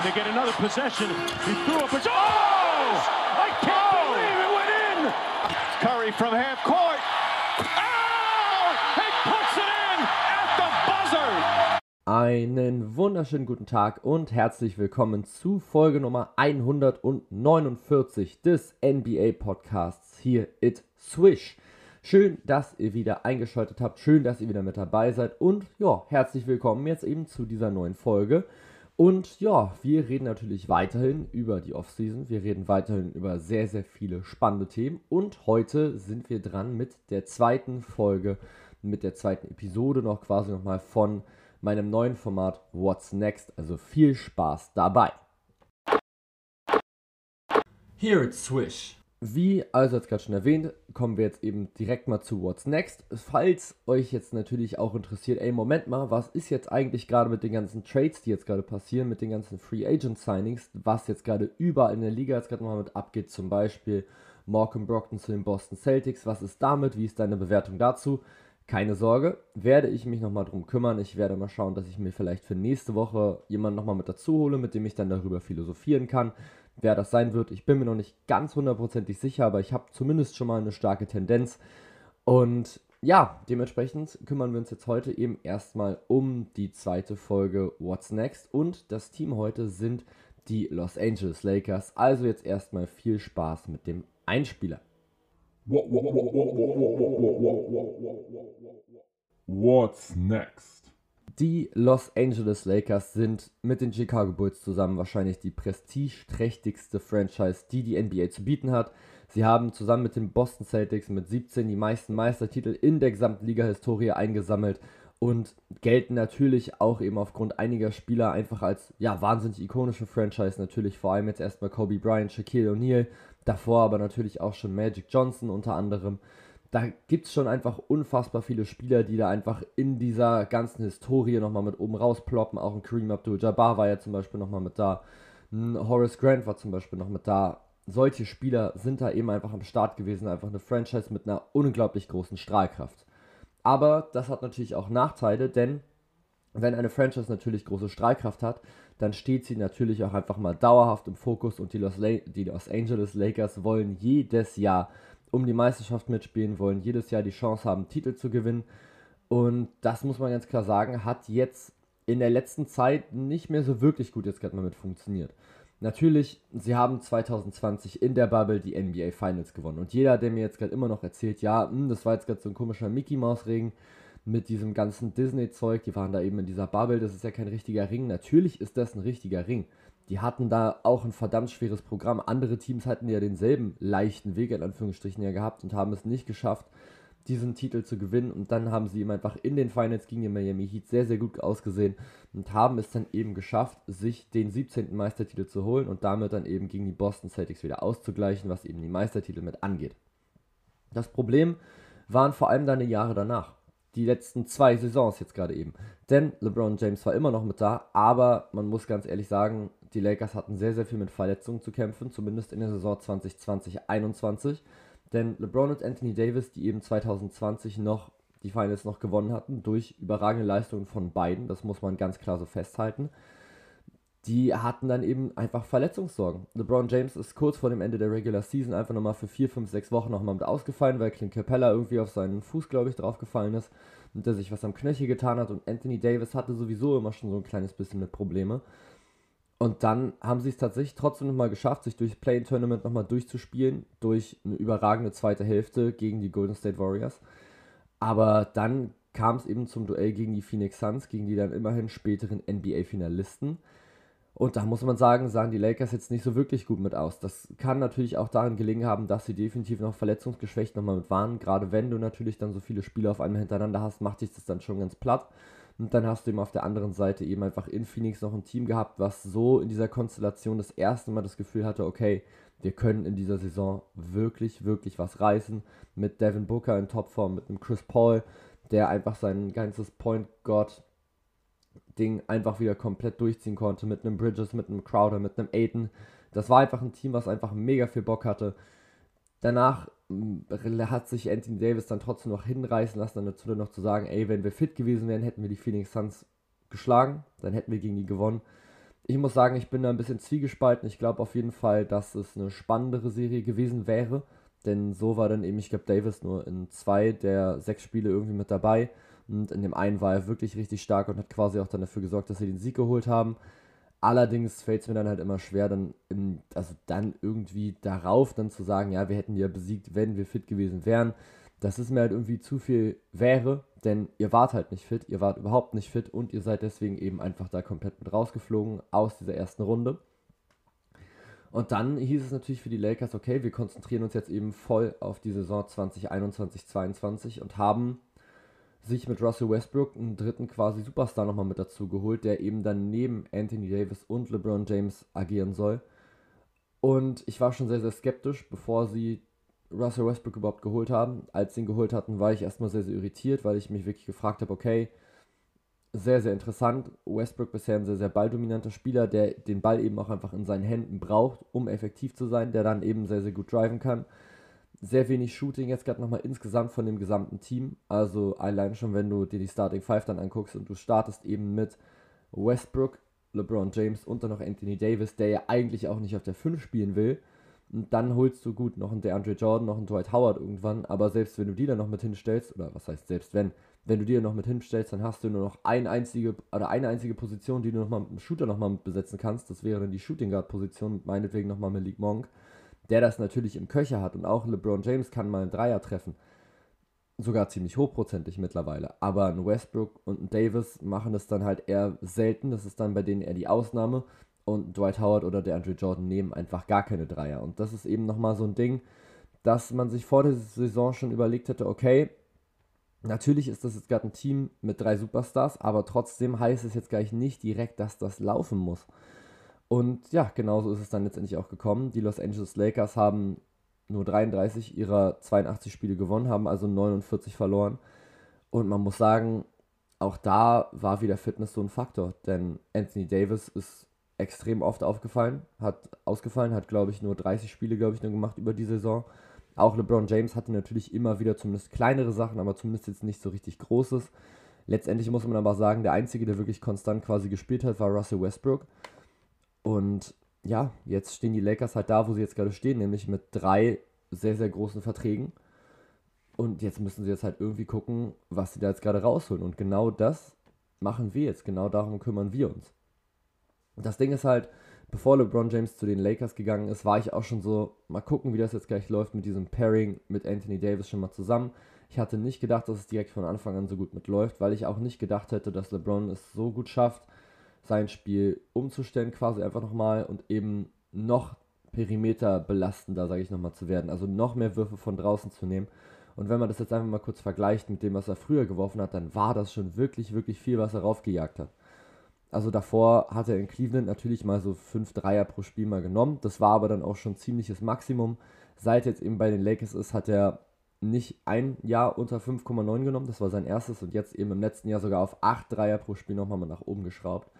And they get another possession. He threw up a... Oh! I can't oh! believe it went in! Curry from half court. Oh! He puts it in at the buzzer! Einen wunderschönen guten Tag und herzlich willkommen zu Folge Nummer 149 des NBA Podcasts hier It Swish. Schön, dass ihr wieder eingeschaltet habt, schön, dass ihr wieder mit dabei seid und ja, herzlich willkommen jetzt eben zu dieser neuen Folge. Und ja, wir reden natürlich weiterhin über die Offseason. Wir reden weiterhin über sehr, sehr viele spannende Themen. Und heute sind wir dran mit der zweiten Folge, mit der zweiten Episode noch quasi nochmal von meinem neuen Format What's Next. Also viel Spaß dabei. Here it's Swish. Wie also als gerade schon erwähnt, kommen wir jetzt eben direkt mal zu What's Next. Falls euch jetzt natürlich auch interessiert, ey, Moment mal, was ist jetzt eigentlich gerade mit den ganzen Trades, die jetzt gerade passieren, mit den ganzen Free Agent Signings, was jetzt gerade überall in der Liga jetzt gerade mal mit abgeht, zum Beispiel Malcolm Brockton zu den Boston Celtics, was ist damit, wie ist deine Bewertung dazu? Keine Sorge, werde ich mich nochmal drum kümmern. Ich werde mal schauen, dass ich mir vielleicht für nächste Woche jemanden nochmal mit dazu hole, mit dem ich dann darüber philosophieren kann wer das sein wird. Ich bin mir noch nicht ganz hundertprozentig sicher, aber ich habe zumindest schon mal eine starke Tendenz. Und ja, dementsprechend kümmern wir uns jetzt heute eben erstmal um die zweite Folge What's Next. Und das Team heute sind die Los Angeles Lakers. Also jetzt erstmal viel Spaß mit dem Einspieler. What's next? Die Los Angeles Lakers sind mit den Chicago Bulls zusammen wahrscheinlich die prestigeträchtigste Franchise, die die NBA zu bieten hat. Sie haben zusammen mit den Boston Celtics mit 17 die meisten Meistertitel in der gesamten Liga-Historie eingesammelt und gelten natürlich auch eben aufgrund einiger Spieler einfach als ja wahnsinnig ikonische Franchise. Natürlich vor allem jetzt erstmal Kobe Bryant, Shaquille O'Neal, davor aber natürlich auch schon Magic Johnson unter anderem da gibt es schon einfach unfassbar viele Spieler, die da einfach in dieser ganzen Historie nochmal mit oben rausploppen. Auch ein Kareem Abdul-Jabbar war ja zum Beispiel nochmal mit da. Ein Horace Grant war zum Beispiel noch mit da. Solche Spieler sind da eben einfach am Start gewesen. Einfach eine Franchise mit einer unglaublich großen Strahlkraft. Aber das hat natürlich auch Nachteile, denn wenn eine Franchise natürlich große Strahlkraft hat, dann steht sie natürlich auch einfach mal dauerhaft im Fokus und die Los, La die Los Angeles Lakers wollen jedes Jahr um die Meisterschaft mitspielen, wollen jedes Jahr die Chance haben, Titel zu gewinnen. Und das muss man ganz klar sagen, hat jetzt in der letzten Zeit nicht mehr so wirklich gut jetzt gerade mal mit funktioniert. Natürlich, sie haben 2020 in der Bubble die NBA Finals gewonnen. Und jeder, der mir jetzt gerade immer noch erzählt, ja, mh, hm, das war jetzt gerade so ein komischer Mickey Mouse Regen mit diesem ganzen Disney-Zeug, die waren da eben in dieser Bubble, das ist ja kein richtiger Ring. Natürlich ist das ein richtiger Ring die hatten da auch ein verdammt schweres Programm. Andere Teams hatten ja denselben leichten Weg in Anführungsstrichen ja gehabt und haben es nicht geschafft, diesen Titel zu gewinnen. Und dann haben sie ihm einfach in den Finals gegen den Miami Heat sehr, sehr gut ausgesehen und haben es dann eben geschafft, sich den 17. Meistertitel zu holen und damit dann eben gegen die Boston Celtics wieder auszugleichen, was eben die Meistertitel mit angeht. Das Problem waren vor allem dann die Jahre danach die letzten zwei Saisons jetzt gerade eben. Denn LeBron James war immer noch mit da, aber man muss ganz ehrlich sagen, die Lakers hatten sehr, sehr viel mit Verletzungen zu kämpfen, zumindest in der Saison 2020-21. Denn LeBron und Anthony Davis, die eben 2020 noch die Finals noch gewonnen hatten, durch überragende Leistungen von beiden, das muss man ganz klar so festhalten, die hatten dann eben einfach Verletzungssorgen. LeBron James ist kurz vor dem Ende der Regular Season einfach nochmal für 4, 5, 6 Wochen nochmal mit ausgefallen, weil Clint Capella irgendwie auf seinen Fuß, glaube ich, draufgefallen ist und der sich was am Knöchel getan hat und Anthony Davis hatte sowieso immer schon so ein kleines bisschen mit Probleme. Und dann haben sie es tatsächlich trotzdem nochmal geschafft, sich durch Play-In-Tournament nochmal durchzuspielen, durch eine überragende zweite Hälfte gegen die Golden State Warriors. Aber dann kam es eben zum Duell gegen die Phoenix Suns, gegen die dann immerhin späteren NBA-Finalisten. Und da muss man sagen, sahen die Lakers jetzt nicht so wirklich gut mit aus. Das kann natürlich auch daran gelegen haben, dass sie definitiv noch verletzungsgeschwächt nochmal mit waren. Gerade wenn du natürlich dann so viele Spiele auf einmal hintereinander hast, macht dich das dann schon ganz platt. Und dann hast du eben auf der anderen Seite eben einfach in Phoenix noch ein Team gehabt, was so in dieser Konstellation das erste Mal das Gefühl hatte, okay, wir können in dieser Saison wirklich, wirklich was reißen. Mit Devin Booker in Topform, mit einem Chris Paul, der einfach sein ganzes Point God Ding einfach wieder komplett durchziehen konnte, mit einem Bridges, mit einem Crowder, mit einem Aiden. Das war einfach ein Team, was einfach mega viel Bock hatte. Danach hat sich Anthony Davis dann trotzdem noch hinreißen lassen, dann dazu noch zu sagen, ey, wenn wir fit gewesen wären, hätten wir die Phoenix Suns geschlagen, dann hätten wir gegen die gewonnen. ich muss sagen, ich bin da ein bisschen zwiegespalten. Ich glaube auf jeden Fall, dass es eine spannendere Serie gewesen wäre. Denn so war dann eben, ich glaube, Davis nur in zwei der sechs Spiele irgendwie mit dabei. Und in dem einen war er wirklich richtig stark und hat quasi auch dann dafür gesorgt, dass sie den Sieg geholt haben. Allerdings fällt es mir dann halt immer schwer, dann, in, also dann irgendwie darauf dann zu sagen, ja, wir hätten ja besiegt, wenn wir fit gewesen wären. Das ist mir halt irgendwie zu viel wäre, denn ihr wart halt nicht fit, ihr wart überhaupt nicht fit und ihr seid deswegen eben einfach da komplett mit rausgeflogen aus dieser ersten Runde. Und dann hieß es natürlich für die Lakers, okay, wir konzentrieren uns jetzt eben voll auf die Saison 2021-22 und haben sich mit Russell Westbrook einen dritten quasi Superstar nochmal mit dazu geholt, der eben dann neben Anthony Davis und LeBron James agieren soll. Und ich war schon sehr, sehr skeptisch, bevor sie Russell Westbrook überhaupt geholt haben. Als sie ihn geholt hatten, war ich erstmal sehr, sehr irritiert, weil ich mich wirklich gefragt habe, okay, sehr, sehr interessant. Westbrook bisher ein sehr, sehr balldominanter Spieler, der den Ball eben auch einfach in seinen Händen braucht, um effektiv zu sein, der dann eben sehr, sehr gut driven kann. Sehr wenig Shooting jetzt gerade nochmal insgesamt von dem gesamten Team. Also allein schon, wenn du dir die Starting Five dann anguckst und du startest eben mit Westbrook, LeBron James und dann noch Anthony Davis, der ja eigentlich auch nicht auf der 5 spielen will. Und dann holst du gut noch einen DeAndre Jordan, noch einen Dwight Howard irgendwann. Aber selbst wenn du die dann noch mit hinstellst, oder was heißt selbst wenn, wenn du dir noch mit hinstellst, dann hast du nur noch eine einzige oder eine einzige Position, die du nochmal mit dem Shooter nochmal besetzen kannst. Das wäre dann die Shooting Guard Position, meinetwegen nochmal Malik Monk, der das natürlich im Köcher hat und auch LeBron James kann mal einen Dreier treffen. Sogar ziemlich hochprozentig mittlerweile. Aber ein Westbrook und ein Davis machen das dann halt eher selten. Das ist dann bei denen eher die Ausnahme. Und Dwight Howard oder der Andrew Jordan nehmen einfach gar keine Dreier. Und das ist eben nochmal so ein Ding, dass man sich vor der Saison schon überlegt hätte, okay, Natürlich ist das jetzt gerade ein Team mit drei Superstars, aber trotzdem heißt es jetzt gleich nicht direkt, dass das laufen muss. Und ja, genauso ist es dann letztendlich auch gekommen. Die Los Angeles Lakers haben nur 33 ihrer 82 Spiele gewonnen, haben also 49 verloren. Und man muss sagen, auch da war wieder Fitness so ein Faktor, denn Anthony Davis ist extrem oft aufgefallen, hat ausgefallen, hat glaube ich nur 30 Spiele, glaube ich, nur gemacht über die Saison. Auch LeBron James hatte natürlich immer wieder zumindest kleinere Sachen, aber zumindest jetzt nicht so richtig Großes. Letztendlich muss man aber sagen, der Einzige, der wirklich konstant quasi gespielt hat, war Russell Westbrook. Und ja, jetzt stehen die Lakers halt da, wo sie jetzt gerade stehen, nämlich mit drei sehr, sehr großen Verträgen. Und jetzt müssen sie jetzt halt irgendwie gucken, was sie da jetzt gerade rausholen. Und genau das machen wir jetzt. Genau darum kümmern wir uns. Das Ding ist halt, bevor LeBron James zu den Lakers gegangen ist, war ich auch schon so, mal gucken, wie das jetzt gleich läuft mit diesem Pairing mit Anthony Davis schon mal zusammen. Ich hatte nicht gedacht, dass es direkt von Anfang an so gut mitläuft, weil ich auch nicht gedacht hätte, dass LeBron es so gut schafft, sein Spiel umzustellen, quasi einfach nochmal und eben noch Perimeter belastender, sage ich nochmal, zu werden. Also noch mehr Würfe von draußen zu nehmen. Und wenn man das jetzt einfach mal kurz vergleicht mit dem, was er früher geworfen hat, dann war das schon wirklich, wirklich viel, was er raufgejagt hat. Also davor hat er in Cleveland natürlich mal so 5 Dreier pro Spiel mal genommen. Das war aber dann auch schon ziemliches Maximum. Seit jetzt eben bei den Lakers ist, hat er nicht ein Jahr unter 5,9 genommen. Das war sein erstes und jetzt eben im letzten Jahr sogar auf 8 Dreier pro Spiel nochmal mal nach oben geschraubt.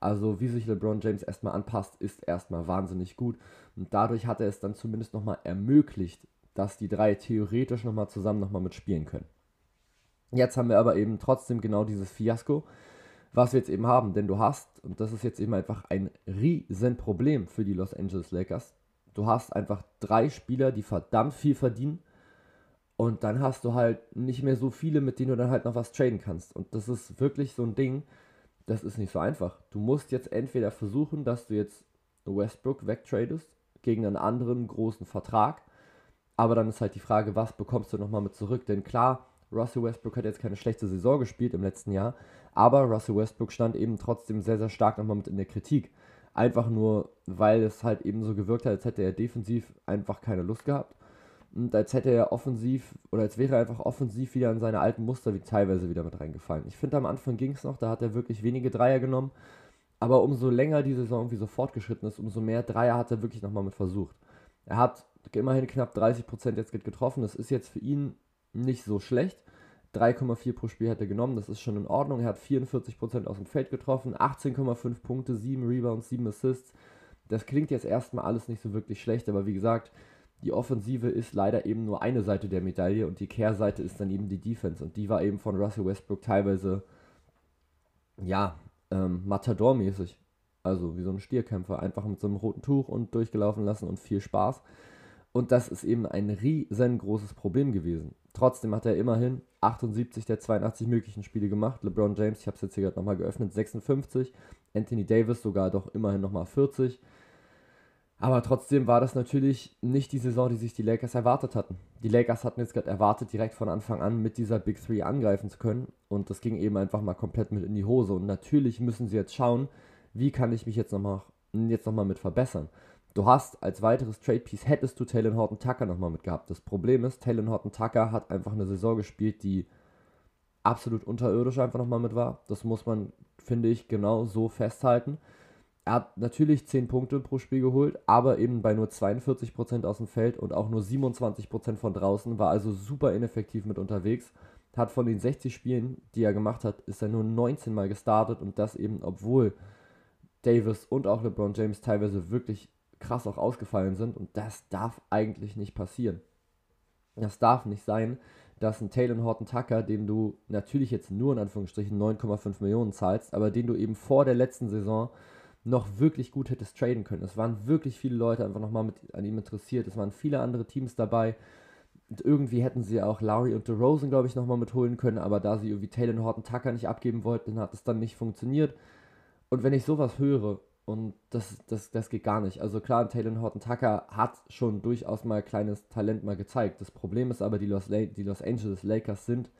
Also wie sich LeBron James erstmal anpasst, ist erstmal wahnsinnig gut. Und dadurch hat er es dann zumindest nochmal ermöglicht, dass die drei theoretisch nochmal zusammen nochmal mitspielen können. Jetzt haben wir aber eben trotzdem genau dieses Fiasko was wir jetzt eben haben. Denn du hast, und das ist jetzt eben einfach ein Riesenproblem für die Los Angeles Lakers, du hast einfach drei Spieler, die verdammt viel verdienen. Und dann hast du halt nicht mehr so viele, mit denen du dann halt noch was traden kannst. Und das ist wirklich so ein Ding, das ist nicht so einfach. Du musst jetzt entweder versuchen, dass du jetzt Westbrook wegtradest gegen einen anderen großen Vertrag. Aber dann ist halt die Frage, was bekommst du nochmal mit zurück? Denn klar, Russell Westbrook hat jetzt keine schlechte Saison gespielt im letzten Jahr, aber Russell Westbrook stand eben trotzdem sehr, sehr stark nochmal mit in der Kritik. Einfach nur, weil es halt eben so gewirkt hat, als hätte er defensiv einfach keine Lust gehabt. Und als hätte er offensiv, oder als wäre er einfach offensiv wieder in seine alten Muster wie teilweise wieder mit reingefallen. Ich finde, am Anfang ging es noch, da hat er wirklich wenige Dreier genommen. Aber umso länger die Saison irgendwie so fortgeschritten ist, umso mehr Dreier hat er wirklich nochmal mit versucht. Er hat immerhin knapp 30% jetzt getroffen. Das ist jetzt für ihn nicht so schlecht. 3,4 pro Spiel hat er genommen, das ist schon in Ordnung. Er hat 44% aus dem Feld getroffen, 18,5 Punkte, 7 Rebounds, 7 Assists. Das klingt jetzt erstmal alles nicht so wirklich schlecht, aber wie gesagt, die Offensive ist leider eben nur eine Seite der Medaille und die Kehrseite ist dann eben die Defense. Und die war eben von Russell Westbrook teilweise, ja, ähm, Matador-mäßig. Also wie so ein Stierkämpfer, einfach mit so einem roten Tuch und durchgelaufen lassen und viel Spaß. Und das ist eben ein riesengroßes Problem gewesen. Trotzdem hat er immerhin 78 der 82 möglichen Spiele gemacht. LeBron James, ich habe es jetzt hier gerade nochmal geöffnet, 56. Anthony Davis sogar doch immerhin nochmal 40. Aber trotzdem war das natürlich nicht die Saison, die sich die Lakers erwartet hatten. Die Lakers hatten jetzt gerade erwartet, direkt von Anfang an mit dieser Big Three angreifen zu können. Und das ging eben einfach mal komplett mit in die Hose. Und natürlich müssen sie jetzt schauen, wie kann ich mich jetzt nochmal jetzt noch mit verbessern. Du hast als weiteres Trade Piece hättest du Taylor Horton Tucker nochmal mit gehabt. Das Problem ist, Taylor Horton Tucker hat einfach eine Saison gespielt, die absolut unterirdisch einfach nochmal mit war. Das muss man, finde ich, genau so festhalten. Er hat natürlich 10 Punkte pro Spiel geholt, aber eben bei nur 42% aus dem Feld und auch nur 27% von draußen, war also super ineffektiv mit unterwegs. Hat von den 60 Spielen, die er gemacht hat, ist er nur 19 Mal gestartet und das eben, obwohl Davis und auch LeBron James teilweise wirklich krass auch ausgefallen sind und das darf eigentlich nicht passieren. Das darf nicht sein, dass ein Taylor Horton Tucker, dem du natürlich jetzt nur in Anführungsstrichen 9,5 Millionen zahlst, aber den du eben vor der letzten Saison noch wirklich gut hättest traden können. Es waren wirklich viele Leute einfach nochmal mit an ihm interessiert. Es waren viele andere Teams dabei. Und irgendwie hätten sie auch Lowry und DeRozan, glaube ich, nochmal mitholen können, aber da sie irgendwie Taylor Horton Tucker nicht abgeben wollten, hat es dann nicht funktioniert. Und wenn ich sowas höre, und das, das, das geht gar nicht. Also klar, Taylor Horton Tucker hat schon durchaus mal kleines Talent mal gezeigt. Das Problem ist aber, die Los, die Los Angeles Lakers sind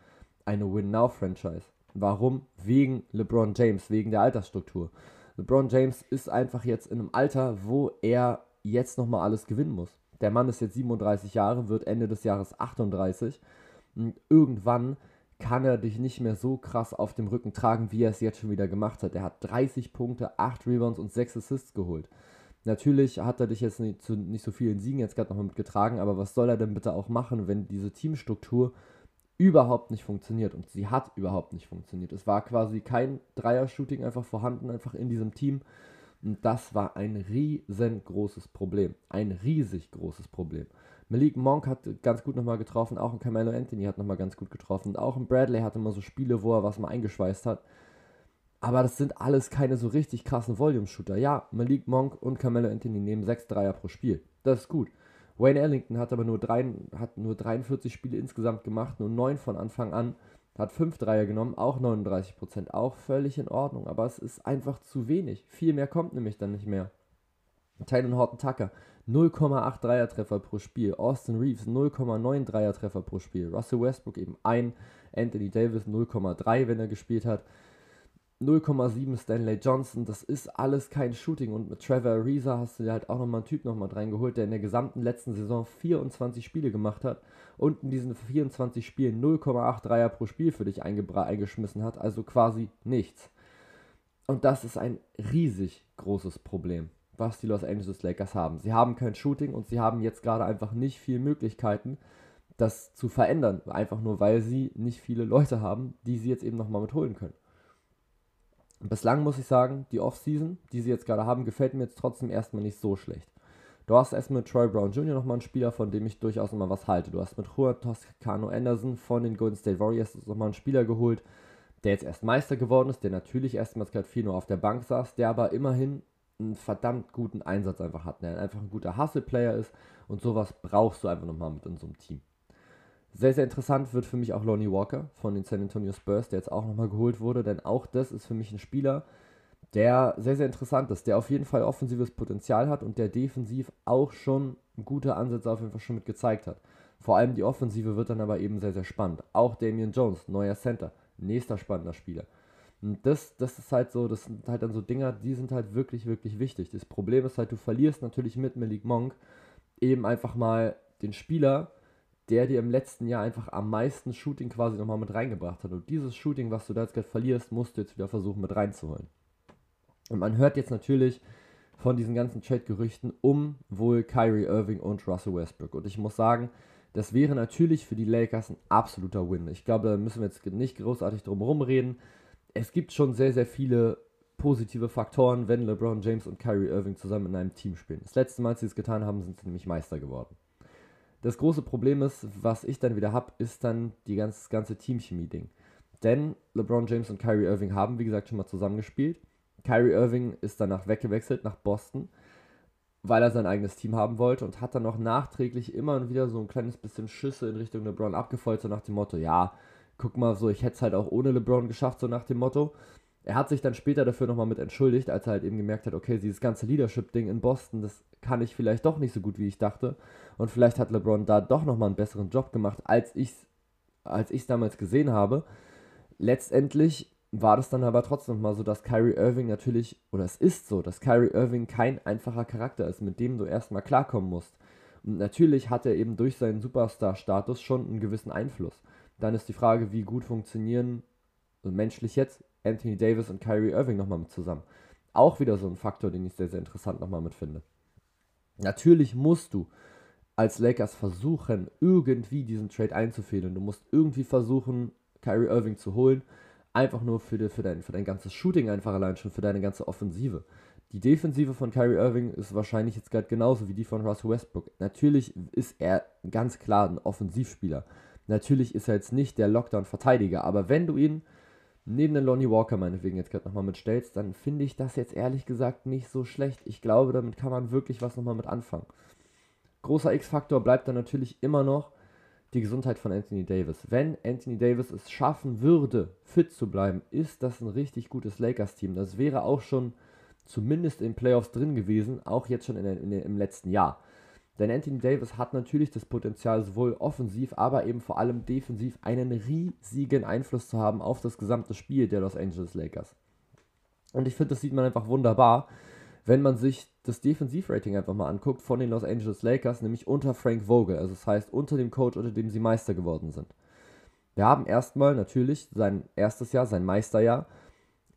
eine Win-Now-Franchise. Warum? Wegen LeBron James, wegen der Altersstruktur. LeBron James ist einfach jetzt in einem Alter, wo er jetzt nochmal alles gewinnen muss. Der Mann ist jetzt 37 Jahre, wird Ende des Jahres 38 und irgendwann kann er dich nicht mehr so krass auf dem Rücken tragen, wie er es jetzt schon wieder gemacht hat. Er hat 30 Punkte, 8 Rebounds und 6 Assists geholt. Natürlich hat er dich jetzt nicht, zu nicht so vielen Siegen jetzt gerade noch mitgetragen, aber was soll er denn bitte auch machen, wenn diese Teamstruktur überhaupt nicht funktioniert und sie hat überhaupt nicht funktioniert. Es war quasi kein Dreier-Shooting einfach vorhanden, einfach in diesem Team. Und das war ein riesengroßes Problem. Ein riesig großes Problem. Malik Monk hat ganz gut nochmal getroffen, auch ein Carmelo Anthony hat nochmal ganz gut getroffen. Auch ein Bradley hatte immer so Spiele, wo er was mal eingeschweißt hat. Aber das sind alles keine so richtig krassen Volume-Shooter. Ja, Malik Monk und Carmelo Anthony nehmen 6 Dreier pro Spiel. Das ist gut. Wayne Ellington hat aber nur, drei, hat nur 43 Spiele insgesamt gemacht, nur 9 von Anfang an. Hat 5 Dreier genommen, auch 39%, auch völlig in Ordnung. Aber es ist einfach zu wenig. Viel mehr kommt nämlich dann nicht mehr. Tylen Horton Tucker 0,8 Dreier-Treffer pro Spiel. Austin Reeves 0,9 Dreier-Treffer pro Spiel. Russell Westbrook eben ein. Anthony Davis 0,3, wenn er gespielt hat. 0,7 Stanley Johnson, das ist alles kein Shooting. Und mit Trevor Ariza hast du dir halt auch nochmal einen Typ nochmal reingeholt, der in der gesamten letzten Saison 24 Spiele gemacht hat und in diesen 24 Spielen 0,8 Dreier pro Spiel für dich eingeschmissen hat. Also quasi nichts. Und das ist ein riesig großes Problem was die Los Angeles Lakers haben. Sie haben kein Shooting und sie haben jetzt gerade einfach nicht viele Möglichkeiten, das zu verändern. Einfach nur, weil sie nicht viele Leute haben, die sie jetzt eben nochmal mitholen können. Bislang muss ich sagen, die Offseason, die sie jetzt gerade haben, gefällt mir jetzt trotzdem erstmal nicht so schlecht. Du hast erstmal mit Troy Brown Jr. nochmal einen Spieler, von dem ich durchaus nochmal was halte. Du hast mit Juan Toscano Anderson von den Golden State Warriors nochmal einen Spieler geholt, der jetzt erst Meister geworden ist, der natürlich erstmals gerade viel nur auf der Bank saß, der aber immerhin einen verdammt guten Einsatz einfach hat, der einfach ein guter Hustle-Player ist und sowas brauchst du einfach nochmal mit in so einem Team. Sehr, sehr interessant wird für mich auch Lonnie Walker von den San Antonio Spurs, der jetzt auch nochmal geholt wurde, denn auch das ist für mich ein Spieler, der sehr, sehr interessant ist, der auf jeden Fall offensives Potenzial hat und der defensiv auch schon gute Ansätze auf jeden Fall schon mit gezeigt hat. Vor allem die Offensive wird dann aber eben sehr, sehr spannend. Auch Damian Jones, neuer Center, nächster spannender Spieler. Und das, das ist halt so, das sind halt dann so Dinger, die sind halt wirklich, wirklich wichtig. Das Problem ist halt, du verlierst natürlich mit Malik Monk eben einfach mal den Spieler, der dir im letzten Jahr einfach am meisten Shooting quasi nochmal mit reingebracht hat. Und dieses Shooting, was du da jetzt gerade verlierst, musst du jetzt wieder versuchen mit reinzuholen. Und man hört jetzt natürlich von diesen ganzen Trade-Gerüchten um wohl Kyrie Irving und Russell Westbrook. Und ich muss sagen, das wäre natürlich für die Lakers ein absoluter Win. Ich glaube, da müssen wir jetzt nicht großartig drum herum reden es gibt schon sehr, sehr viele positive Faktoren, wenn LeBron James und Kyrie Irving zusammen in einem Team spielen. Das letzte Mal, als sie es getan haben, sind sie nämlich Meister geworden. Das große Problem ist, was ich dann wieder habe, ist dann die ganz, ganze Teamchemie-Ding. Denn LeBron James und Kyrie Irving haben, wie gesagt, schon mal zusammengespielt. Kyrie Irving ist danach weggewechselt nach Boston, weil er sein eigenes Team haben wollte und hat dann noch nachträglich immer wieder so ein kleines bisschen Schüsse in Richtung LeBron abgefeuert, so nach dem Motto, ja, guck mal, so ich hätte es halt auch ohne LeBron geschafft, so nach dem Motto. Er hat sich dann später dafür nochmal mit entschuldigt, als er halt eben gemerkt hat, okay, dieses ganze Leadership-Ding in Boston, das kann ich vielleicht doch nicht so gut, wie ich dachte. Und vielleicht hat LeBron da doch nochmal einen besseren Job gemacht, als ich es als ich's damals gesehen habe. Letztendlich war das dann aber trotzdem mal so, dass Kyrie Irving natürlich, oder es ist so, dass Kyrie Irving kein einfacher Charakter ist, mit dem du erstmal klarkommen musst. Und natürlich hat er eben durch seinen Superstar-Status schon einen gewissen Einfluss. Dann ist die Frage, wie gut funktionieren, also menschlich jetzt, Anthony Davis und Kyrie Irving nochmal mit zusammen. Auch wieder so ein Faktor, den ich sehr, sehr interessant nochmal mit finde. Natürlich musst du als Lakers versuchen, irgendwie diesen Trade einzufädeln. Du musst irgendwie versuchen, Kyrie Irving zu holen. Einfach nur für, die, für, dein, für dein ganzes Shooting, einfach allein schon für deine ganze Offensive. Die Defensive von Kyrie Irving ist wahrscheinlich jetzt gerade genauso wie die von Russell Westbrook. Natürlich ist er ganz klar ein Offensivspieler. Natürlich ist er jetzt nicht der Lockdown-Verteidiger, aber wenn du ihn neben den Lonnie Walker meinetwegen jetzt gerade nochmal mitstellst, dann finde ich das jetzt ehrlich gesagt nicht so schlecht. Ich glaube, damit kann man wirklich was nochmal mit anfangen. Großer X-Faktor bleibt dann natürlich immer noch die Gesundheit von Anthony Davis. Wenn Anthony Davis es schaffen würde, fit zu bleiben, ist das ein richtig gutes Lakers-Team. Das wäre auch schon zumindest in Playoffs drin gewesen, auch jetzt schon in, in, im letzten Jahr. Denn Anthony Davis hat natürlich das Potenzial, sowohl offensiv, aber eben vor allem defensiv einen riesigen Einfluss zu haben auf das gesamte Spiel der Los Angeles Lakers. Und ich finde, das sieht man einfach wunderbar, wenn man sich das Defensivrating einfach mal anguckt von den Los Angeles Lakers, nämlich unter Frank Vogel, also das heißt unter dem Coach, unter dem sie Meister geworden sind. Wir haben erstmal natürlich sein erstes Jahr, sein Meisterjahr,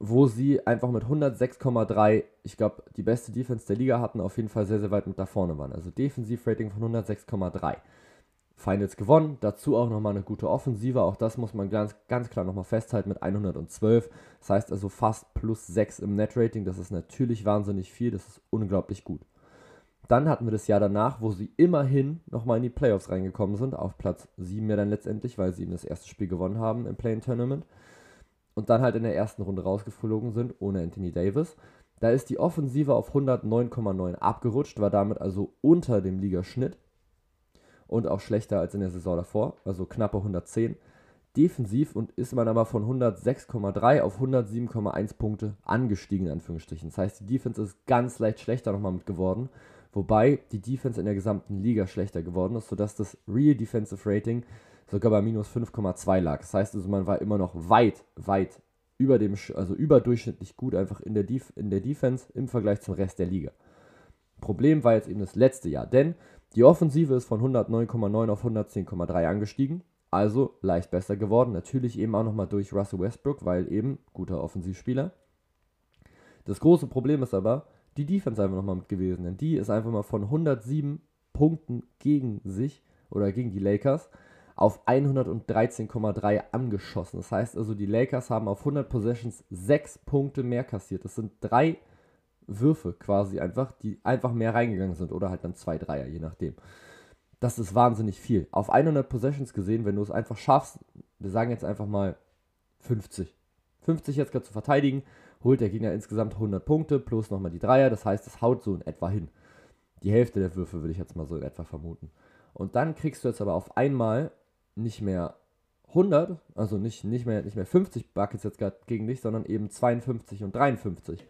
wo sie einfach mit 106,3, ich glaube, die beste Defense der Liga hatten, auf jeden Fall sehr, sehr weit mit da vorne waren. Also Defensivrating von 106,3. Finals gewonnen, dazu auch nochmal eine gute Offensive, auch das muss man ganz, ganz klar nochmal festhalten mit 112. Das heißt also fast plus 6 im Netrating, das ist natürlich wahnsinnig viel, das ist unglaublich gut. Dann hatten wir das Jahr danach, wo sie immerhin nochmal in die Playoffs reingekommen sind, auf Platz 7 ja dann letztendlich, weil sie eben das erste Spiel gewonnen haben im Play-In-Tournament und dann halt in der ersten Runde rausgeflogen sind ohne Anthony Davis. Da ist die Offensive auf 109,9 abgerutscht, war damit also unter dem Ligaschnitt und auch schlechter als in der Saison davor, also knappe 110. Defensiv und ist man aber von 106,3 auf 107,1 Punkte angestiegen, in Anführungsstrichen. Das heißt, die Defense ist ganz leicht schlechter nochmal mit geworden, wobei die Defense in der gesamten Liga schlechter geworden ist, sodass das Real Defensive Rating sogar bei minus 5,2 lag. Das heißt also, man war immer noch weit, weit über dem, also überdurchschnittlich gut einfach in der, Def in der Defense im Vergleich zum Rest der Liga. Problem war jetzt eben das letzte Jahr, denn die Offensive ist von 109,9 auf 110,3 angestiegen, also leicht besser geworden. Natürlich eben auch nochmal durch Russell Westbrook, weil eben guter Offensivspieler. Das große Problem ist aber die Defense einfach nochmal mit gewesen, denn die ist einfach mal von 107 Punkten gegen sich oder gegen die Lakers auf 113,3 angeschossen. Das heißt also, die Lakers haben auf 100 Possessions 6 Punkte mehr kassiert. Das sind drei Würfe quasi einfach, die einfach mehr reingegangen sind oder halt dann zwei Dreier, je nachdem. Das ist wahnsinnig viel. Auf 100 Possessions gesehen, wenn du es einfach schaffst, wir sagen jetzt einfach mal 50. 50 jetzt gerade zu verteidigen, holt der Gegner insgesamt 100 Punkte plus nochmal die Dreier. Das heißt, es haut so in etwa hin. Die Hälfte der Würfe würde ich jetzt mal so in etwa vermuten. Und dann kriegst du jetzt aber auf einmal nicht mehr 100, also nicht, nicht, mehr, nicht mehr 50 Buckets jetzt gerade gegen dich, sondern eben 52 und 53.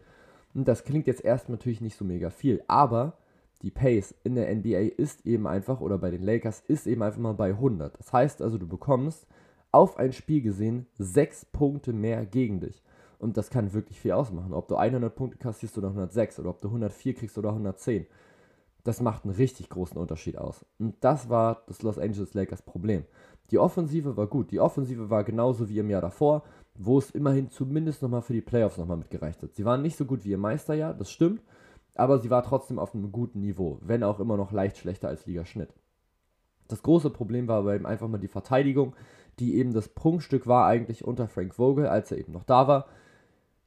Und das klingt jetzt erst natürlich nicht so mega viel, aber die Pace in der NBA ist eben einfach, oder bei den Lakers ist eben einfach mal bei 100. Das heißt also, du bekommst auf ein Spiel gesehen 6 Punkte mehr gegen dich. Und das kann wirklich viel ausmachen. Ob du 100 Punkte kassierst oder 106 oder ob du 104 kriegst oder 110. Das macht einen richtig großen Unterschied aus. Und das war das Los Angeles Lakers Problem. Die Offensive war gut. Die Offensive war genauso wie im Jahr davor, wo es immerhin zumindest nochmal für die Playoffs nochmal mitgereicht hat. Sie waren nicht so gut wie im Meisterjahr, das stimmt, aber sie war trotzdem auf einem guten Niveau, wenn auch immer noch leicht schlechter als Ligaschnitt. Das große Problem war aber eben einfach mal die Verteidigung, die eben das Prunkstück war eigentlich unter Frank Vogel, als er eben noch da war.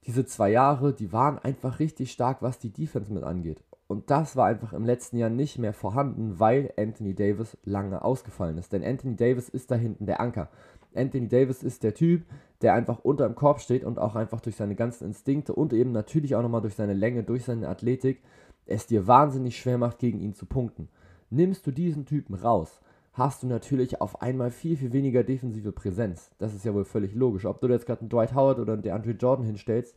Diese zwei Jahre, die waren einfach richtig stark, was die Defense mit angeht. Und das war einfach im letzten Jahr nicht mehr vorhanden, weil Anthony Davis lange ausgefallen ist. Denn Anthony Davis ist da hinten der Anker. Anthony Davis ist der Typ, der einfach unter dem Korb steht und auch einfach durch seine ganzen Instinkte und eben natürlich auch nochmal durch seine Länge, durch seine Athletik es dir wahnsinnig schwer macht, gegen ihn zu punkten. Nimmst du diesen Typen raus, hast du natürlich auf einmal viel, viel weniger defensive Präsenz. Das ist ja wohl völlig logisch. Ob du jetzt gerade einen Dwight Howard oder einen DeAndre Jordan hinstellst,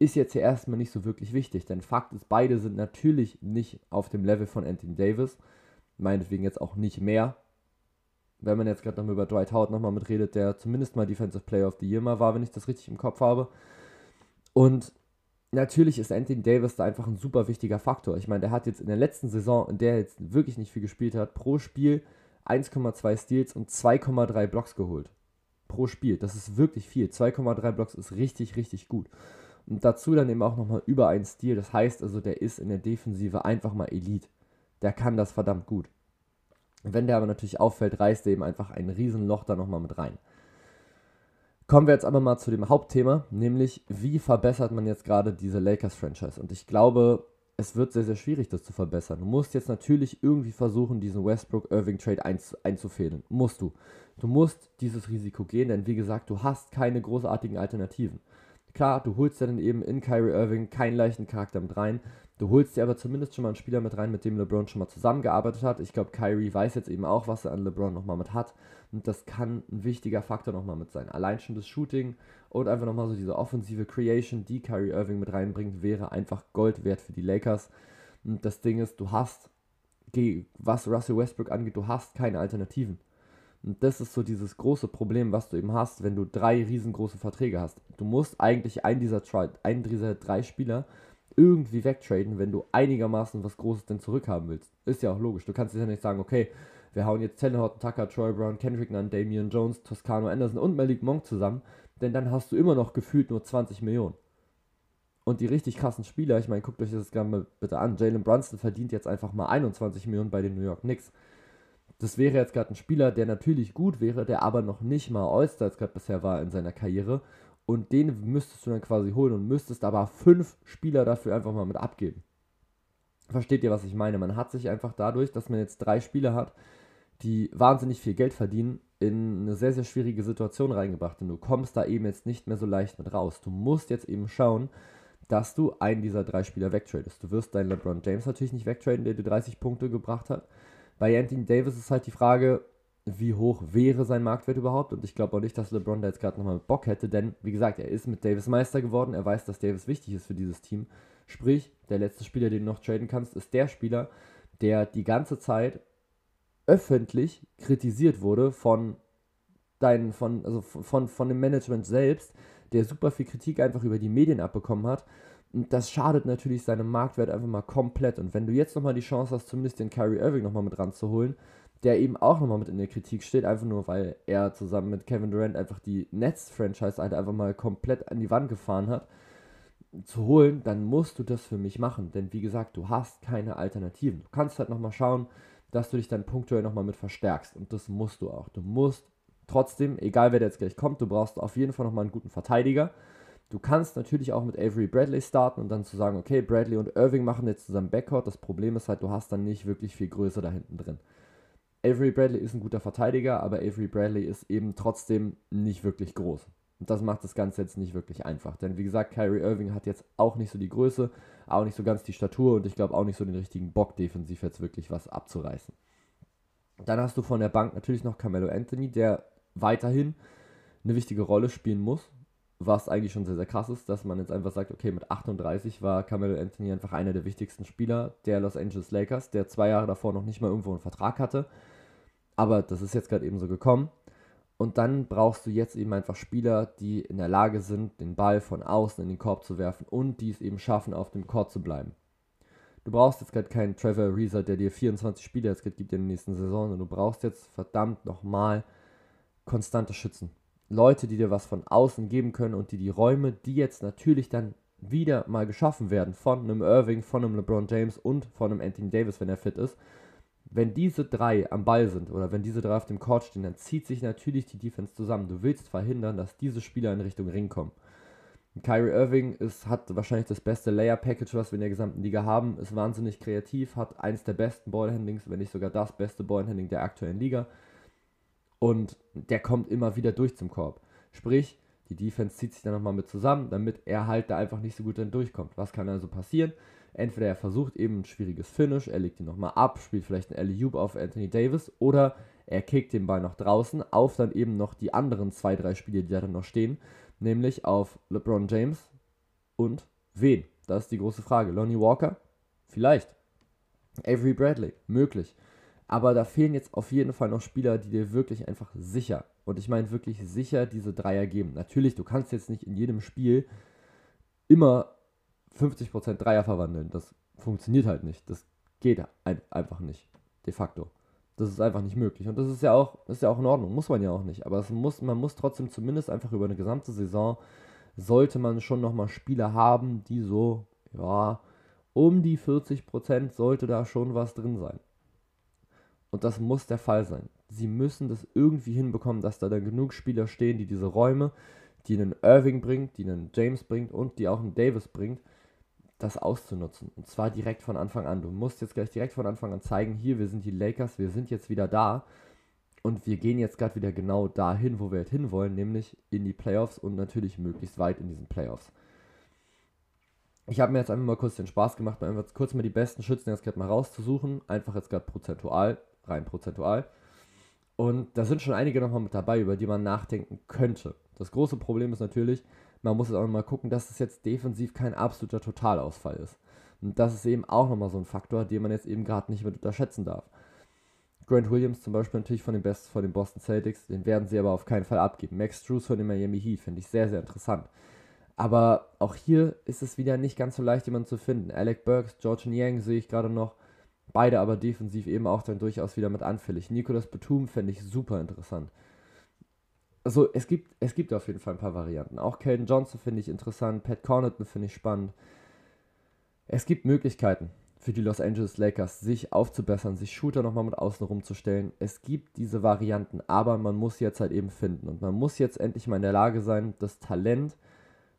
ist jetzt hier erstmal nicht so wirklich wichtig. Denn Fakt ist, beide sind natürlich nicht auf dem Level von Anthony Davis. Meinetwegen jetzt auch nicht mehr. Wenn man jetzt gerade nochmal über Dwight Howard nochmal mitredet, der zumindest mal Defensive Player of the Year mal war, wenn ich das richtig im Kopf habe. Und natürlich ist Anthony Davis da einfach ein super wichtiger Faktor. Ich meine, der hat jetzt in der letzten Saison, in der er jetzt wirklich nicht viel gespielt hat, pro Spiel 1,2 Steals und 2,3 Blocks geholt. Pro Spiel. Das ist wirklich viel. 2,3 Blocks ist richtig, richtig gut. Und dazu dann eben auch nochmal über einen Stil. Das heißt also, der ist in der Defensive einfach mal Elite. Der kann das verdammt gut. Wenn der aber natürlich auffällt, reißt er eben einfach ein Riesenloch da nochmal mit rein. Kommen wir jetzt aber mal zu dem Hauptthema, nämlich wie verbessert man jetzt gerade diese Lakers-Franchise? Und ich glaube, es wird sehr, sehr schwierig, das zu verbessern. Du musst jetzt natürlich irgendwie versuchen, diesen Westbrook-Irving-Trade einz einzufädeln. Musst du. Du musst dieses Risiko gehen, denn wie gesagt, du hast keine großartigen Alternativen. Klar, du holst ja dann eben in Kyrie Irving keinen leichten Charakter mit rein. Du holst dir aber zumindest schon mal einen Spieler mit rein, mit dem LeBron schon mal zusammengearbeitet hat. Ich glaube, Kyrie weiß jetzt eben auch, was er an LeBron nochmal mit hat. Und das kann ein wichtiger Faktor nochmal mit sein. Allein schon das Shooting und einfach nochmal so diese offensive Creation, die Kyrie Irving mit reinbringt, wäre einfach Gold wert für die Lakers. Und das Ding ist, du hast, was Russell Westbrook angeht, du hast keine Alternativen. Und das ist so dieses große Problem, was du eben hast, wenn du drei riesengroße Verträge hast. Du musst eigentlich einen dieser, einen dieser drei Spieler irgendwie wegtraden, wenn du einigermaßen was Großes denn zurückhaben willst. Ist ja auch logisch. Du kannst ja nicht sagen, okay, wir hauen jetzt Horton Tucker, Troy Brown, Kendrick Nunn, Damian Jones, Toscano Anderson und Malik Monk zusammen, denn dann hast du immer noch gefühlt nur 20 Millionen. Und die richtig krassen Spieler, ich meine, guckt euch das gerne bitte an. Jalen Brunson verdient jetzt einfach mal 21 Millionen bei den New York Knicks. Das wäre jetzt gerade ein Spieler, der natürlich gut wäre, der aber noch nicht mal All-Star gerade bisher war in seiner Karriere. Und den müsstest du dann quasi holen und müsstest aber fünf Spieler dafür einfach mal mit abgeben. Versteht ihr, was ich meine? Man hat sich einfach dadurch, dass man jetzt drei Spieler hat, die wahnsinnig viel Geld verdienen, in eine sehr, sehr schwierige Situation reingebracht. Und du kommst da eben jetzt nicht mehr so leicht mit raus. Du musst jetzt eben schauen, dass du einen dieser drei Spieler wegtradest. Du wirst deinen LeBron James natürlich nicht wegtraden, der dir 30 Punkte gebracht hat. Bei Anthony Davis ist halt die Frage, wie hoch wäre sein Marktwert überhaupt? Und ich glaube auch nicht, dass LeBron da jetzt gerade nochmal Bock hätte, denn wie gesagt, er ist mit Davis Meister geworden. Er weiß, dass Davis wichtig ist für dieses Team. Sprich, der letzte Spieler, den du noch traden kannst, ist der Spieler, der die ganze Zeit öffentlich kritisiert wurde von deinen, von, also von, von dem Management selbst, der super viel Kritik einfach über die Medien abbekommen hat das schadet natürlich seinem Marktwert einfach mal komplett. Und wenn du jetzt nochmal die Chance hast, zumindest den Kyrie Irving nochmal mit ranzuholen, der eben auch nochmal mit in der Kritik steht, einfach nur weil er zusammen mit Kevin Durant einfach die Nets-Franchise halt einfach mal komplett an die Wand gefahren hat, zu holen, dann musst du das für mich machen. Denn wie gesagt, du hast keine Alternativen. Du kannst halt nochmal schauen, dass du dich dann punktuell nochmal mit verstärkst. Und das musst du auch. Du musst trotzdem, egal wer jetzt gleich kommt, du brauchst auf jeden Fall nochmal einen guten Verteidiger Du kannst natürlich auch mit Avery Bradley starten und dann zu sagen, okay, Bradley und Irving machen jetzt zusammen Backcourt. Das Problem ist halt, du hast dann nicht wirklich viel Größe da hinten drin. Avery Bradley ist ein guter Verteidiger, aber Avery Bradley ist eben trotzdem nicht wirklich groß. Und das macht das Ganze jetzt nicht wirklich einfach. Denn wie gesagt, Kyrie Irving hat jetzt auch nicht so die Größe, auch nicht so ganz die Statur und ich glaube auch nicht so den richtigen Bock, defensiv jetzt wirklich was abzureißen. Dann hast du von der Bank natürlich noch Carmelo Anthony, der weiterhin eine wichtige Rolle spielen muss was eigentlich schon sehr, sehr krass ist, dass man jetzt einfach sagt, okay, mit 38 war Carmelo Anthony einfach einer der wichtigsten Spieler der Los Angeles Lakers, der zwei Jahre davor noch nicht mal irgendwo einen Vertrag hatte. Aber das ist jetzt gerade eben so gekommen. Und dann brauchst du jetzt eben einfach Spieler, die in der Lage sind, den Ball von außen in den Korb zu werfen und die es eben schaffen, auf dem Court zu bleiben. Du brauchst jetzt gerade keinen Trevor Ariza, der dir 24 Spiele jetzt gibt in der nächsten Saison, sondern du brauchst jetzt verdammt nochmal konstante Schützen. Leute, die dir was von außen geben können und die die Räume, die jetzt natürlich dann wieder mal geschaffen werden von einem Irving, von einem LeBron James und von einem Anthony Davis, wenn er fit ist, wenn diese drei am Ball sind oder wenn diese drei auf dem Court stehen, dann zieht sich natürlich die Defense zusammen. Du willst verhindern, dass diese Spieler in Richtung Ring kommen. Kyrie Irving ist, hat wahrscheinlich das beste Layer-Package, was wir in der gesamten Liga haben, ist wahnsinnig kreativ, hat eins der besten Ballhandlings, wenn nicht sogar das beste Ballhandling der aktuellen Liga Und der kommt immer wieder durch zum Korb. Sprich, die Defense zieht sich dann nochmal mit zusammen, damit er halt da einfach nicht so gut dann durchkommt. Was kann also passieren? Entweder er versucht eben ein schwieriges Finish, er legt ihn nochmal ab, spielt vielleicht einen alley auf Anthony Davis oder er kickt den Ball nach draußen auf dann eben noch die anderen zwei, drei Spiele, die da dann noch stehen, nämlich auf LeBron James und wen? Das ist die große Frage. Lonnie Walker? Vielleicht. Avery Bradley? Möglich. Aber da fehlen jetzt auf jeden Fall noch Spieler, die dir wirklich einfach sicher, und ich meine wirklich sicher, diese Dreier geben. Natürlich, du kannst jetzt nicht in jedem Spiel immer 50% Dreier verwandeln. Das funktioniert halt nicht. Das geht ein, einfach nicht. De facto. Das ist einfach nicht möglich. Und das ist ja auch, ist ja auch in Ordnung. Muss man ja auch nicht. Aber muss, man muss trotzdem zumindest einfach über eine gesamte Saison, sollte man schon nochmal Spieler haben, die so, ja, um die 40% sollte da schon was drin sein. Und das muss der Fall sein. Sie müssen das irgendwie hinbekommen, dass da dann genug Spieler stehen, die diese Räume, die einen Irving bringt, die einen James bringt und die auch einen Davis bringt, das auszunutzen. Und zwar direkt von Anfang an. Du musst jetzt gleich direkt von Anfang an zeigen, hier, wir sind die Lakers, wir sind jetzt wieder da. Und wir gehen jetzt gerade wieder genau dahin, wo wir halt hinwollen, nämlich in die Playoffs und natürlich möglichst weit in diesen Playoffs. Ich habe mir jetzt einfach mal kurz den Spaß gemacht, mir einfach kurz mal die besten Schützen jetzt gerade mal rauszusuchen. Einfach jetzt gerade prozentual, rein prozentual. Und da sind schon einige nochmal mit dabei, über die man nachdenken könnte. Das große Problem ist natürlich, man muss jetzt auch mal gucken, dass es jetzt defensiv kein absoluter Totalausfall ist. Und das ist eben auch nochmal so ein Faktor, den man jetzt eben gerade nicht mit unterschätzen darf. Grant Williams zum Beispiel natürlich von den Best von den Boston Celtics, den werden sie aber auf keinen Fall abgeben. Max Struess von den Miami Heat finde ich sehr, sehr interessant. Aber auch hier ist es wieder nicht ganz so leicht, jemanden zu finden. Alec Burks, George Niang sehe ich gerade noch. Beide aber defensiv eben auch dann durchaus wieder mit anfällig. Nicolas Batum fände ich super interessant also es gibt, es gibt auf jeden Fall ein paar Varianten. Auch Caden Johnson finde ich interessant, Pat Connaughton finde ich spannend. Es gibt Möglichkeiten für die Los Angeles Lakers, sich aufzubessern, sich Shooter nochmal mit außen rumzustellen. Es gibt diese Varianten, aber man muss jetzt halt eben finden. Und man muss jetzt endlich mal in der Lage sein, das Talent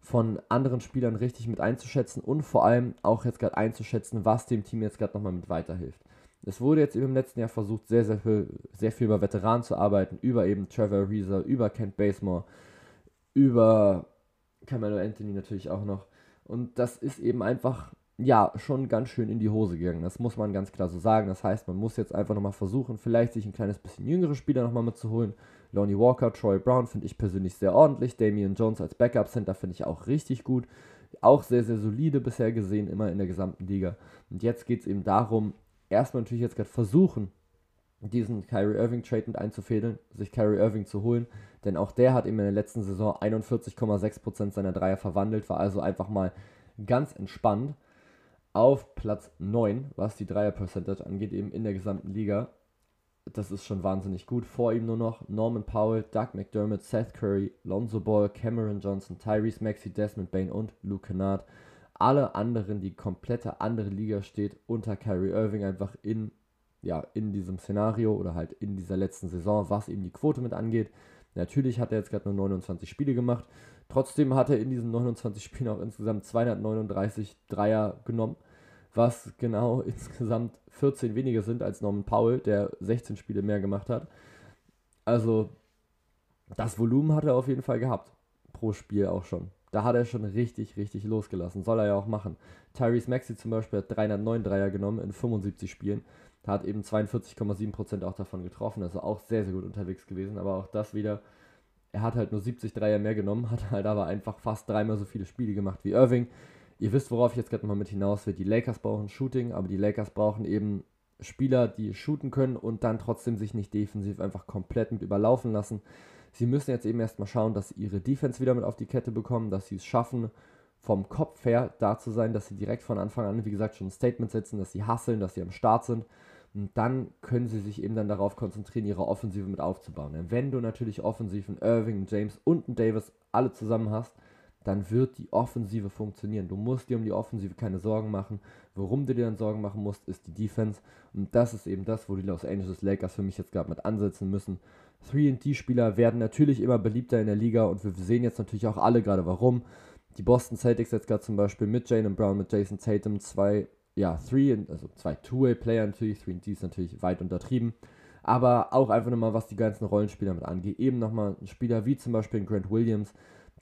von anderen Spielern richtig mit einzuschätzen und vor allem auch jetzt gerade einzuschätzen, was dem Team jetzt gerade nochmal mit weiterhilft. Es wurde jetzt im letzten Jahr versucht, sehr, sehr viel, sehr viel über Veteranen zu arbeiten, über eben Trevor Reeser, über Kent Basemore, über Camelo Anthony natürlich auch noch. Und das ist eben einfach, ja, schon ganz schön in die Hose gegangen. Das muss man ganz klar so sagen. Das heißt, man muss jetzt einfach nochmal versuchen, vielleicht sich ein kleines bisschen jüngere Spieler nochmal mitzuholen. Lonnie Walker, Troy Brown finde ich persönlich sehr ordentlich. Damian Jones als Backup-Center finde ich auch richtig gut. Auch sehr, sehr solide bisher gesehen, immer in der gesamten Liga. Und jetzt geht es eben darum, erstmal natürlich jetzt gerade versuchen, diesen Kyrie Irving Trade mit einzufädeln, sich Kyrie Irving zu holen, denn auch der hat eben in der letzten Saison 41,6% seiner Dreier verwandelt, war also einfach mal ganz entspannt auf Platz 9, was die Dreier-Percentage angeht, eben in der gesamten Liga. Das ist schon wahnsinnig gut. Vor ihm nur noch Norman Powell, Doug McDermott, Seth Curry, Lonzo Ball, Cameron Johnson, Tyrese Maxey, Desmond Bain und Luke Kennard alle anderen, die komplette andere Liga steht, unter Kyrie Irving einfach in, ja, in diesem Szenario oder halt in dieser letzten Saison, was eben die Quote mit angeht. Natürlich hat er jetzt gerade nur 29 Spiele gemacht. Trotzdem hat er in diesen 29 Spielen auch insgesamt 239 Dreier genommen, was genau insgesamt 14 weniger sind als Norman Powell, der 16 Spiele mehr gemacht hat. Also das Volumen hat er auf jeden Fall gehabt. Pro Spiel auch schon. Da hat er schon richtig, richtig losgelassen. Soll er ja auch machen. Tyrese Maxey zum Beispiel hat 309 Dreier genommen in 75 Spielen. Hat eben 42,7% auch davon getroffen. Also auch sehr, sehr gut unterwegs gewesen. Aber auch das wieder, er hat halt nur 70 Dreier mehr genommen, hat halt aber einfach fast dreimal so viele Spiele gemacht wie Irving. Ihr wisst, worauf ich jetzt gerade mal mit hinaus will. Die Lakers brauchen Shooting, aber die Lakers brauchen eben Spieler, die shooten können und dann trotzdem sich nicht defensiv einfach komplett mit überlaufen lassen. Sie müssen jetzt eben erstmal schauen, dass sie ihre Defense wieder mit auf die Kette bekommen, dass sie es schaffen, vom Kopf her da zu sein, dass sie direkt von Anfang an, wie gesagt, schon ein Statement setzen, dass sie hasseln, dass sie am Start sind. Und dann können sie sich eben dann darauf konzentrieren, ihre Offensive mit aufzubauen. Denn wenn du natürlich offensiv einen Irving, einen James und einen Davis alle zusammen hast, dann wird die Offensive funktionieren. Du musst dir um die Offensive keine Sorgen machen. Worum du dir dann Sorgen machen musst, ist die Defense. Und das ist eben das, wo die Los Angeles Lakers für mich jetzt gerade mit ansetzen müssen. 3D-Spieler werden natürlich immer beliebter in der Liga und wir sehen jetzt natürlich auch alle gerade warum. Die Boston Celtics jetzt gerade zum Beispiel mit Jalen Brown, mit Jason Tatum, zwei, ja, 3, also zwei Two-Way-Player natürlich, 3D ist natürlich weit untertrieben, aber auch einfach nochmal, was die ganzen Rollenspieler mit angeht. Eben nochmal ein Spieler wie zum Beispiel Grant Williams.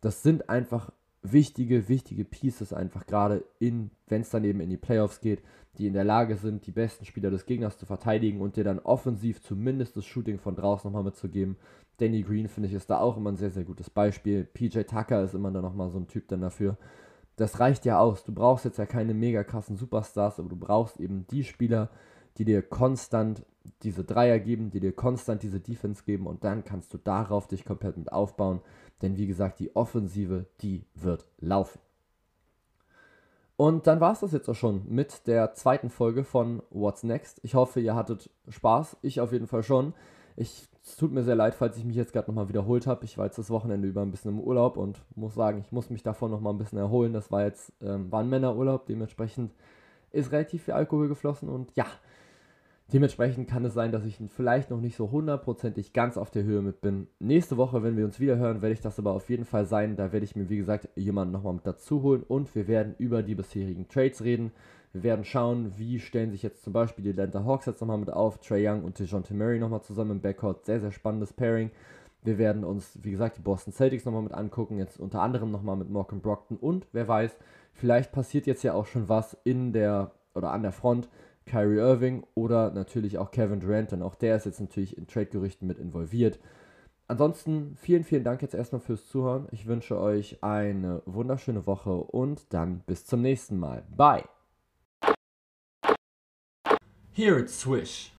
Das sind einfach wichtige, wichtige Pieces einfach gerade in, wenn es dann eben in die Playoffs geht, die in der Lage sind, die besten Spieler des Gegners zu verteidigen und dir dann offensiv zumindest das Shooting von draußen nochmal mitzugeben. Danny Green finde ich ist da auch immer ein sehr, sehr gutes Beispiel. PJ Tucker ist immer dann nochmal so ein Typ dann dafür. Das reicht ja aus. Du brauchst jetzt ja keine mega krassen Superstars, aber du brauchst eben die Spieler, die dir konstant diese Dreier geben, die dir konstant diese Defense geben und dann kannst du darauf dich komplett mit aufbauen. Denn wie gesagt, die Offensive, die wird laufen. Und dann war es das jetzt auch schon mit der zweiten Folge von What's Next. Ich hoffe, ihr hattet Spaß. Ich auf jeden Fall schon. Ich, es tut mir sehr leid, falls ich mich jetzt gerade nochmal wiederholt habe. Ich war jetzt das Wochenende über ein bisschen im Urlaub und muss sagen, ich muss mich davon nochmal ein bisschen erholen. Das war jetzt, ähm, war ein Männerurlaub, dementsprechend ist relativ viel Alkohol geflossen und ja, Dementsprechend kann es sein, dass ich vielleicht noch nicht so hundertprozentig ganz auf der Höhe mit bin. Nächste Woche, wenn wir uns wieder hören, werde ich das aber auf jeden Fall sein. Da werde ich mir, wie gesagt, jemanden nochmal mit dazu holen und wir werden über die bisherigen Trades reden. Wir werden schauen, wie stellen sich jetzt zum Beispiel die Atlanta Hawks jetzt nochmal mit auf. Trey Young und DeJounte Murray nochmal zusammen im Backcourt. Sehr, sehr spannendes Pairing. Wir werden uns, wie gesagt, die Boston Celtics nochmal mit angucken. Jetzt unter anderem nochmal mit Malcolm Brockton. Und wer weiß, vielleicht passiert jetzt ja auch schon was in der oder an der Front Kyrie Irving oder natürlich auch Kevin Durant, denn auch der ist jetzt natürlich in Trade-Gerüchten mit involviert. Ansonsten vielen, vielen Dank jetzt erstmal fürs Zuhören. Ich wünsche euch eine wunderschöne Woche und dann bis zum nächsten Mal. Bye. Here it's Swish.